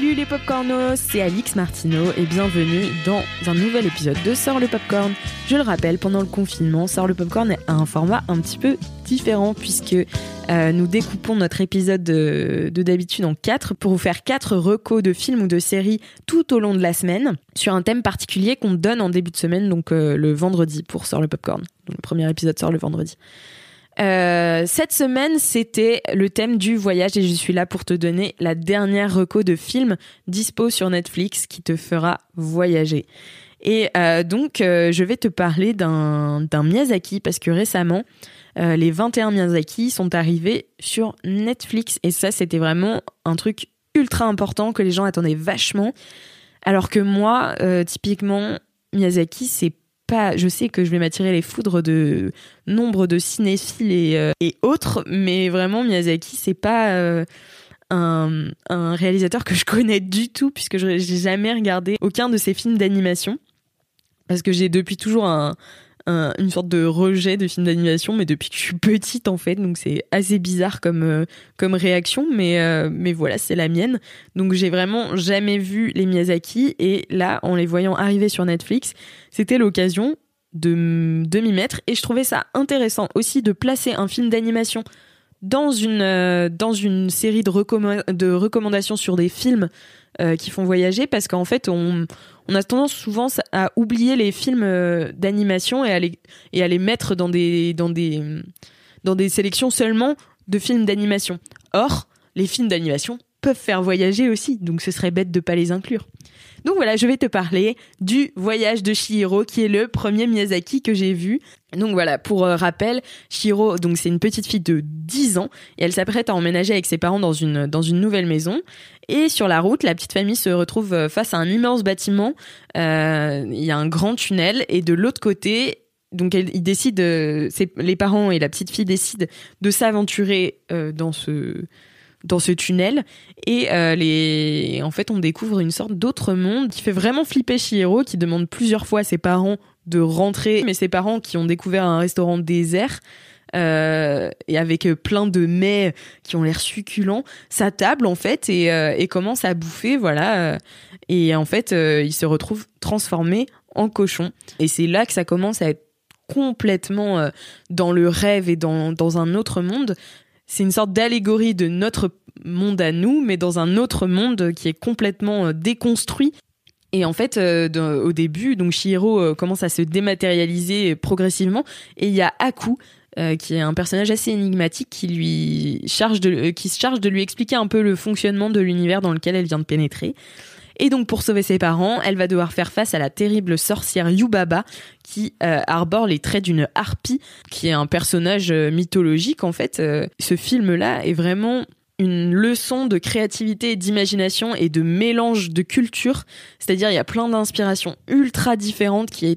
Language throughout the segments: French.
Salut les popcornos, c'est Alix Martineau et bienvenue dans un nouvel épisode de Sort le Popcorn. Je le rappelle, pendant le confinement, Sort le Popcorn a un format un petit peu différent puisque euh, nous découpons notre épisode de de d'habitude en quatre pour vous faire quatre recos de films ou de séries tout au long de la semaine sur un thème particulier qu'on donne en début de semaine, donc euh, le vendredi pour Sort le Popcorn. Le premier épisode sort le vendredi. Euh, cette semaine, c'était le thème du voyage et je suis là pour te donner la dernière reco de film dispo sur Netflix qui te fera voyager. Et euh, donc, euh, je vais te parler d'un Miyazaki parce que récemment, les 21 Miyazaki sont arrivés sur Netflix et ça, c'était vraiment un truc ultra important que les gens attendaient vachement. Alors que moi, typiquement, Miyazaki, c'est je sais que je vais m'attirer les foudres de nombre de cinéphiles et, euh, autres, mais vraiment Miyazaki, c'est pas euh, un, un réalisateur que je connais du tout puisque je j'ai jamais regardé aucun de ses films d'animation. Parce que j'ai depuis toujours un, un- une sorte de rejet de films d'animation, mais depuis que je suis petite en fait, donc c'est assez bizarre comme euh, comme réaction, mais euh, mais voilà, c'est la mienne. Donc j'ai vraiment jamais vu les Miyazaki. Et là, en les voyant arriver sur Netflix, c'était l'occasion de, de m'y mettre. Et je trouvais ça intéressant aussi de placer un film d'animation dans une euh, dans une série de recommandations sur des films euh, qui font voyager parce qu'en fait on a tendance souvent à oublier les films euh, d'animation et à les mettre dans des dans des dans des sélections seulement de films d'animation. Or, les films d'animation peuvent faire voyager aussi, donc ce serait bête de pas les inclure. Donc voilà, je vais te parler du voyage de Chihiro, qui est le premier Miyazaki que j'ai vu. Donc voilà, pour euh, rappel, Chihiro, donc c'est une petite fille de 10 ans et elle s'apprête à emménager avec ses parents dans une dans une nouvelle maison. Et sur la route, la petite famille se retrouve euh, face à un immense bâtiment. Euh, Il y a un grand tunnel et de l'autre côté, donc ils décident, euh, les parents et la petite fille décident de s'aventurer dans ce dans ce tunnel et les en fait on découvre une sorte d'autre monde qui fait vraiment flipper Chihiro qui demande plusieurs fois à ses parents de rentrer mais ses parents qui ont découvert un restaurant désert euh, et avec euh, plein de mets qui ont l'air succulents sa table en fait et, euh, commence à bouffer voilà et en fait il se retrouve transformé en cochon. Et c'est là que ça commence à être complètement dans le rêve et dans, dans un autre monde. C'est une sorte d'allégorie de notre monde à nous, mais dans un autre monde qui est complètement déconstruit. Et en fait, au début, donc Chihiro euh, commence à se dématérialiser progressivement, et il y a Aku, euh, qui est un personnage assez énigmatique, qui lui charge de, euh, qui se charge de lui expliquer un peu le fonctionnement de l'univers dans lequel elle vient de pénétrer. Et donc, pour sauver ses parents, elle va devoir faire face à la terrible sorcière Yubaba, qui euh, arbore les traits d'une harpie qui est un personnage mythologique en fait. Ce film-là est vraiment une leçon de créativité, d'imagination et de mélange de cultures. C'est-à-dire, il y a plein d'inspirations ultra différentes qui,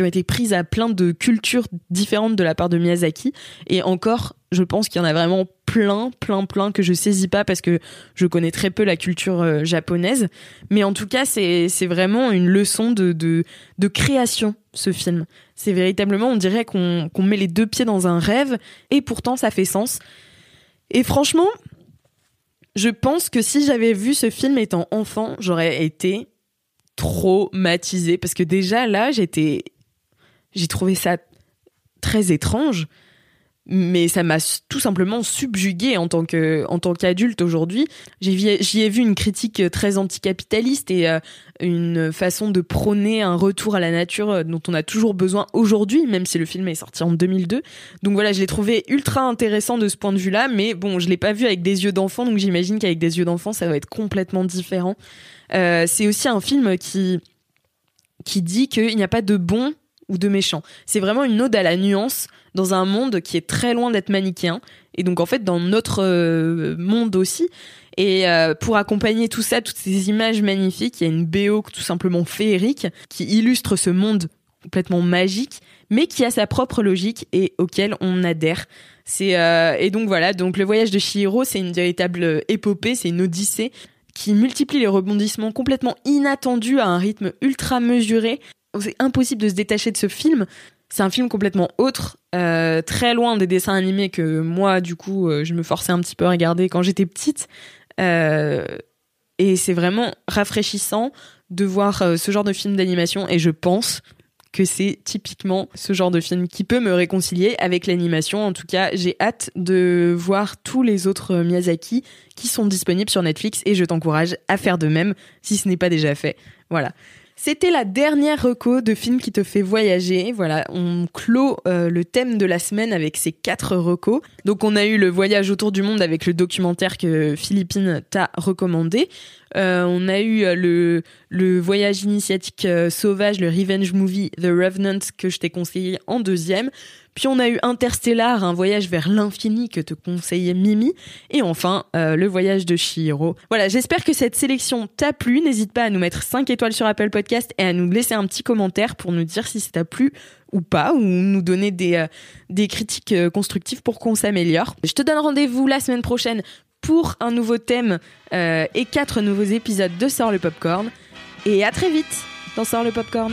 ont été prises à plein de cultures différentes de la part de Miyazaki. Et encore, je pense qu'il y en a vraiment plein, plein, plein que je saisis pas parce que je connais très peu la culture euh, japonaise. Mais en tout cas, c'est vraiment une leçon de, de, création, ce film. C'est véritablement, on dirait qu'on met les deux pieds dans un rêve et pourtant ça fait sens. Et franchement, je pense que si j'avais vu ce film étant enfant, j'aurais été traumatisée parce que déjà là, j'étais j'ai trouvé ça très étrange mais ça m'a tout simplement subjugué en tant tant qu'adulte aujourd'hui. J'y ai vu une critique très anticapitaliste et euh, une façon de prôner un retour à la nature euh, dont on a toujours besoin aujourd'hui, même si le film est sorti en 2002. Donc voilà, je l'ai trouvé ultra intéressant de ce point de vue-là, mais bon, je l'ai pas vu avec des yeux d'enfant, donc j'imagine qu'avec des yeux d'enfant, ça va être complètement différent. Euh, c'est aussi un film qui qui dit qu'il n'y a pas de bon ou de méchant. C'est vraiment une ode à la nuance dans un monde qui est très loin d'être manichéen. Et donc en fait dans notre euh, monde aussi. Et euh, pour accompagner tout ça, toutes ces images magnifiques, il y a une BO tout simplement féerique qui illustre ce monde complètement magique, mais qui a sa propre logique et auquel on adhère. C'est euh, et donc voilà, donc le voyage de Chihiro, c'est une véritable épopée, c'est une odyssée qui multiplie les rebondissements complètement inattendus à un rythme ultra mesuré. C'est impossible de se détacher de ce film. C'est un film complètement autre, euh, très loin des dessins animés que moi, du coup, euh, je me forçais un petit peu à regarder quand j'étais petite. Euh, et c'est vraiment rafraîchissant de voir ce genre de film d'animation. Et je pense que c'est typiquement ce genre de film qui peut me réconcilier avec l'animation. En tout cas, j'ai hâte de voir tous les autres Miyazaki qui sont disponibles sur Netflix et je t'encourage à faire de même si ce n'est pas déjà fait. Voilà. C'était la dernière reco de film qui te fait voyager. Voilà, on clôt euh, le thème de la semaine avec ces quatre recos. Donc on a eu le voyage autour du monde avec le documentaire que Philippine t'a recommandé. Euh, on a eu euh, le, le voyage initiatique sauvage, le revenge movie The Revenant que je t'ai conseillé en deuxième. Puis on a eu Interstellar, un voyage vers l'infini que te conseillait Mimi. Et enfin, euh, le voyage de Shihiro. Voilà, j'espère que cette sélection t'a plu. N'hésite pas à nous mettre 5 étoiles sur Apple Podcast et à nous laisser un petit commentaire pour nous dire si ça t'a plu ou pas, ou nous donner des, euh, critiques euh, constructives pour qu'on s'améliore. Je te donne rendez-vous la semaine prochaine pour un nouveau thème et quatre nouveaux épisodes de Sort le Popcorn. Et à très vite dans Sort le Popcorn.